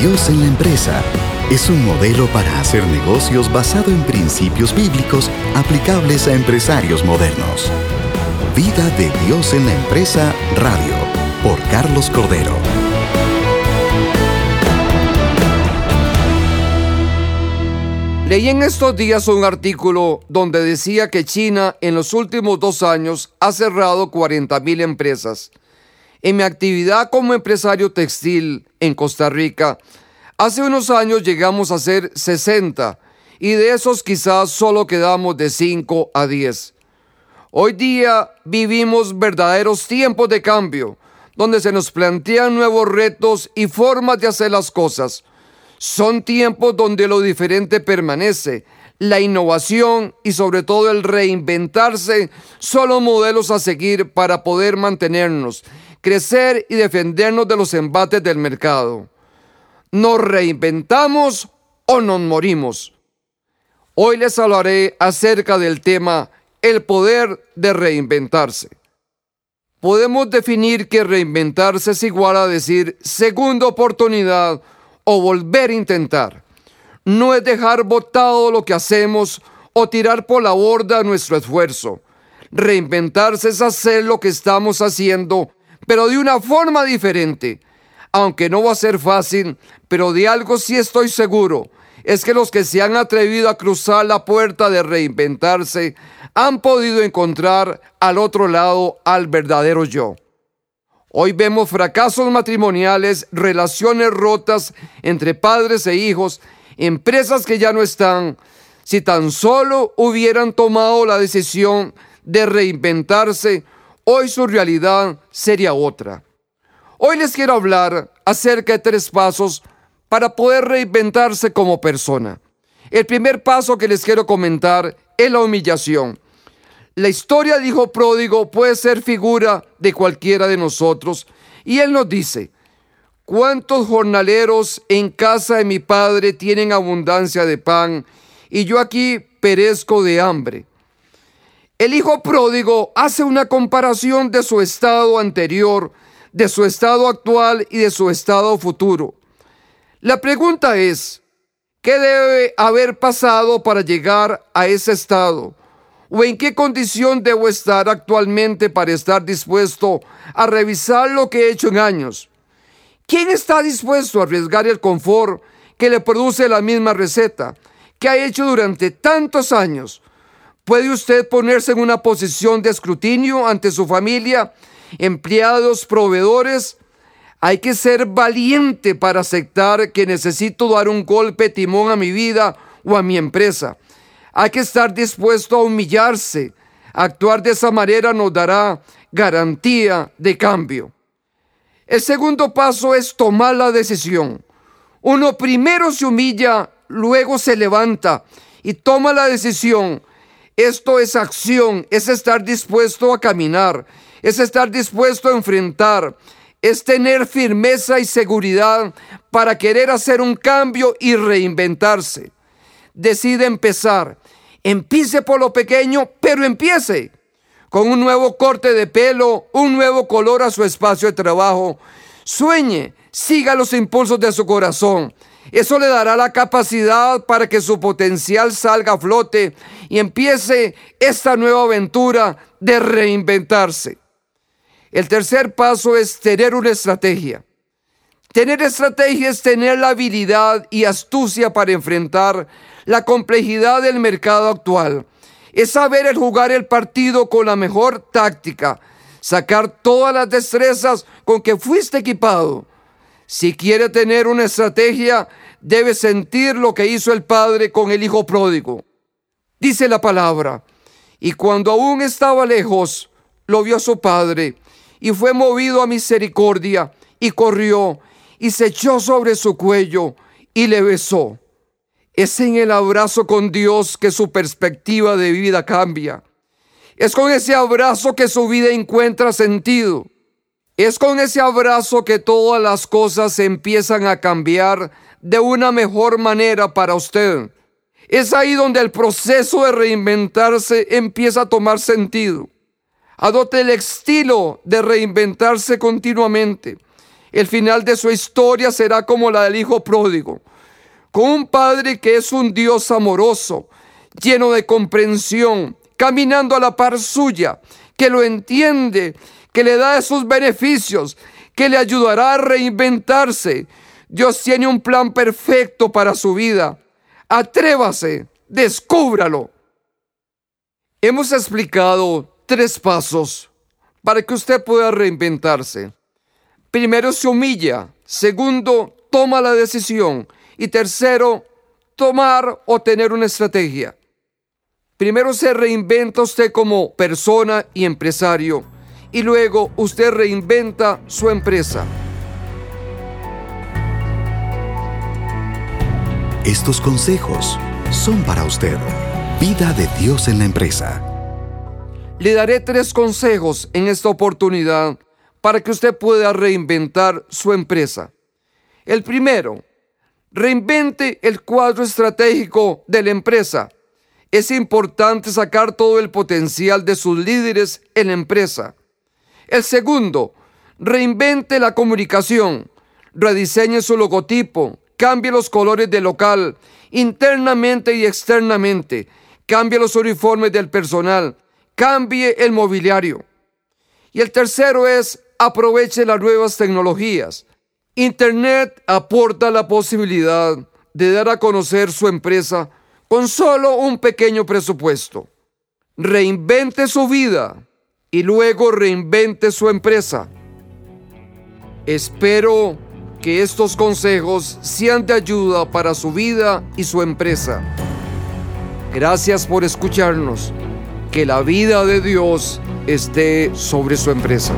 Dios en la empresa es un modelo para hacer negocios basado en principios bíblicos aplicables a empresarios modernos. Vida de Dios en la empresa radio por Carlos Cordero. Leí en estos días un artículo donde decía que China en los últimos dos años ha cerrado 40 mil empresas. En mi actividad como empresario textil en Costa Rica, hace unos años llegamos a ser 60 y de esos quizás solo quedamos de 5 a 10. Hoy día vivimos verdaderos tiempos de cambio, donde se nos plantean nuevos retos y formas de hacer las cosas. Son tiempos donde lo diferente permanece, la innovación y sobre todo el reinventarse son los modelos a seguir para poder mantenernos, crecer y defendernos de los embates del mercado. ¿Nos reinventamos o nos morimos? Hoy les hablaré acerca del tema el poder de reinventarse. Podemos definir que reinventarse es igual a decir segunda oportunidad o volver a intentar. No es dejar botado lo que hacemos o tirar por la borda nuestro esfuerzo. Reinventarse es hacer lo que estamos haciendo, pero de una forma diferente. Aunque no va a ser fácil, pero de algo sí estoy seguro, es que los que se han atrevido a cruzar la puerta de reinventarse han podido encontrar al otro lado al verdadero yo. Hoy vemos fracasos matrimoniales, relaciones rotas entre padres e hijos, empresas que ya no están. Si tan solo hubieran tomado la decisión de reinventarse, hoy su realidad sería otra. Hoy les quiero hablar acerca de tres pasos para poder reinventarse como persona. El primer paso que les quiero comentar es la humillación. La historia de hijo pródigo puede ser figura de cualquiera de nosotros. Y él nos dice, ¿cuántos jornaleros en casa de mi padre tienen abundancia de pan y yo aquí perezco de hambre? El hijo pródigo hace una comparación de su estado anterior, de su estado actual y de su estado futuro. La pregunta es, ¿qué debe haber pasado para llegar a ese estado? ¿O en qué condición debo estar actualmente para estar dispuesto a revisar lo que he hecho en años? ¿Quién está dispuesto a arriesgar el confort que le produce la misma receta que ha hecho durante tantos años? ¿Puede usted ponerse en una posición de escrutinio ante su familia, empleados, proveedores? Hay que ser valiente para aceptar que necesito dar un golpe timón a mi vida o a mi empresa hay que estar dispuesto a humillarse. Actuar de esa manera nos dará garantía de cambio. El segundo paso es tomar la decisión. Uno primero se humilla, luego se levanta y toma la decisión. Esto es acción, es estar dispuesto a caminar, es estar dispuesto a enfrentar, es tener firmeza y seguridad para querer hacer un cambio y reinventarse. Decide empezar Empiece por lo pequeño, pero empiece con un nuevo corte de pelo, un nuevo color a su espacio de trabajo. Sueñe, siga los impulsos de su corazón. Eso le dará la capacidad para que su potencial salga a flote y empiece esta nueva aventura de reinventarse. El tercer paso es tener una estrategia. Tener estrategia es tener la habilidad y astucia para enfrentar la complejidad del mercado actual. Es saber el jugar el partido con la mejor táctica, sacar todas las destrezas con que fuiste equipado. Si quiere tener una estrategia, debe sentir lo que hizo el padre con el hijo pródigo. Dice la palabra, y cuando aún estaba lejos, lo vio a su padre, y fue movido a misericordia, y corrió, y se echó sobre su cuello, y le besó. Es en el abrazo con Dios que su perspectiva de vida cambia. Es con ese abrazo que su vida encuentra sentido. Es con ese abrazo que todas las cosas empiezan a cambiar de una mejor manera para usted. Es ahí donde el proceso de reinventarse empieza a tomar sentido. Adopte el estilo de reinventarse continuamente. El final de su historia será como la del hijo pródigo, con un padre que es un Dios amoroso, lleno de comprensión, caminando a la par suya, que lo entiende, que le da sus beneficios, que le ayudará a reinventarse. Dios tiene un plan perfecto para su vida. Atrévase, descúbralo. Hemos explicado tres pasos para que usted pueda reinventarse. Primero se humilla, segundo toma la decisión y tercero tomar o tener una estrategia. Primero se reinventa usted como persona y empresario y luego usted reinventa su empresa. Estos consejos son para usted. Vida de Dios en la empresa. Le daré tres consejos en esta oportunidad para que usted pueda reinventar su empresa. El primero, reinvente el cuadro estratégico de la empresa. Es importante sacar todo el potencial de sus líderes en la empresa. El segundo, reinvente la comunicación. Rediseñe su logotipo, cambie los colores del local, internamente y externamente. Cambie los uniformes del personal, cambie el mobiliario. Y el tercero es aproveche las nuevas tecnologías. Internet aporta la posibilidad de dar a conocer su empresa con solo un pequeño presupuesto. Reinvente su vida y luego reinvente su empresa. Espero que estos consejos sean de ayuda para su vida y su empresa. Gracias por escucharnos. Que la vida de Dios esté sobre su empresa.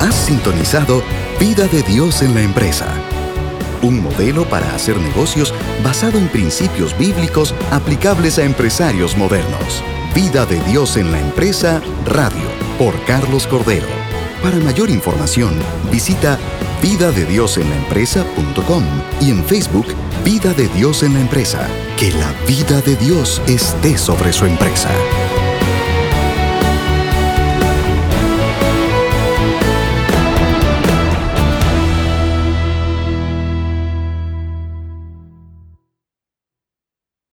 Has sintonizado Vida de Dios en la empresa. Un modelo para hacer negocios basado en principios bíblicos aplicables a empresarios modernos. Vida de Dios en la empresa Radio por Carlos Cordero. Para mayor información, visita vidadediosenlaempresa.com y en Facebook Vida de Dios en la empresa. Que la vida de Dios esté sobre su empresa.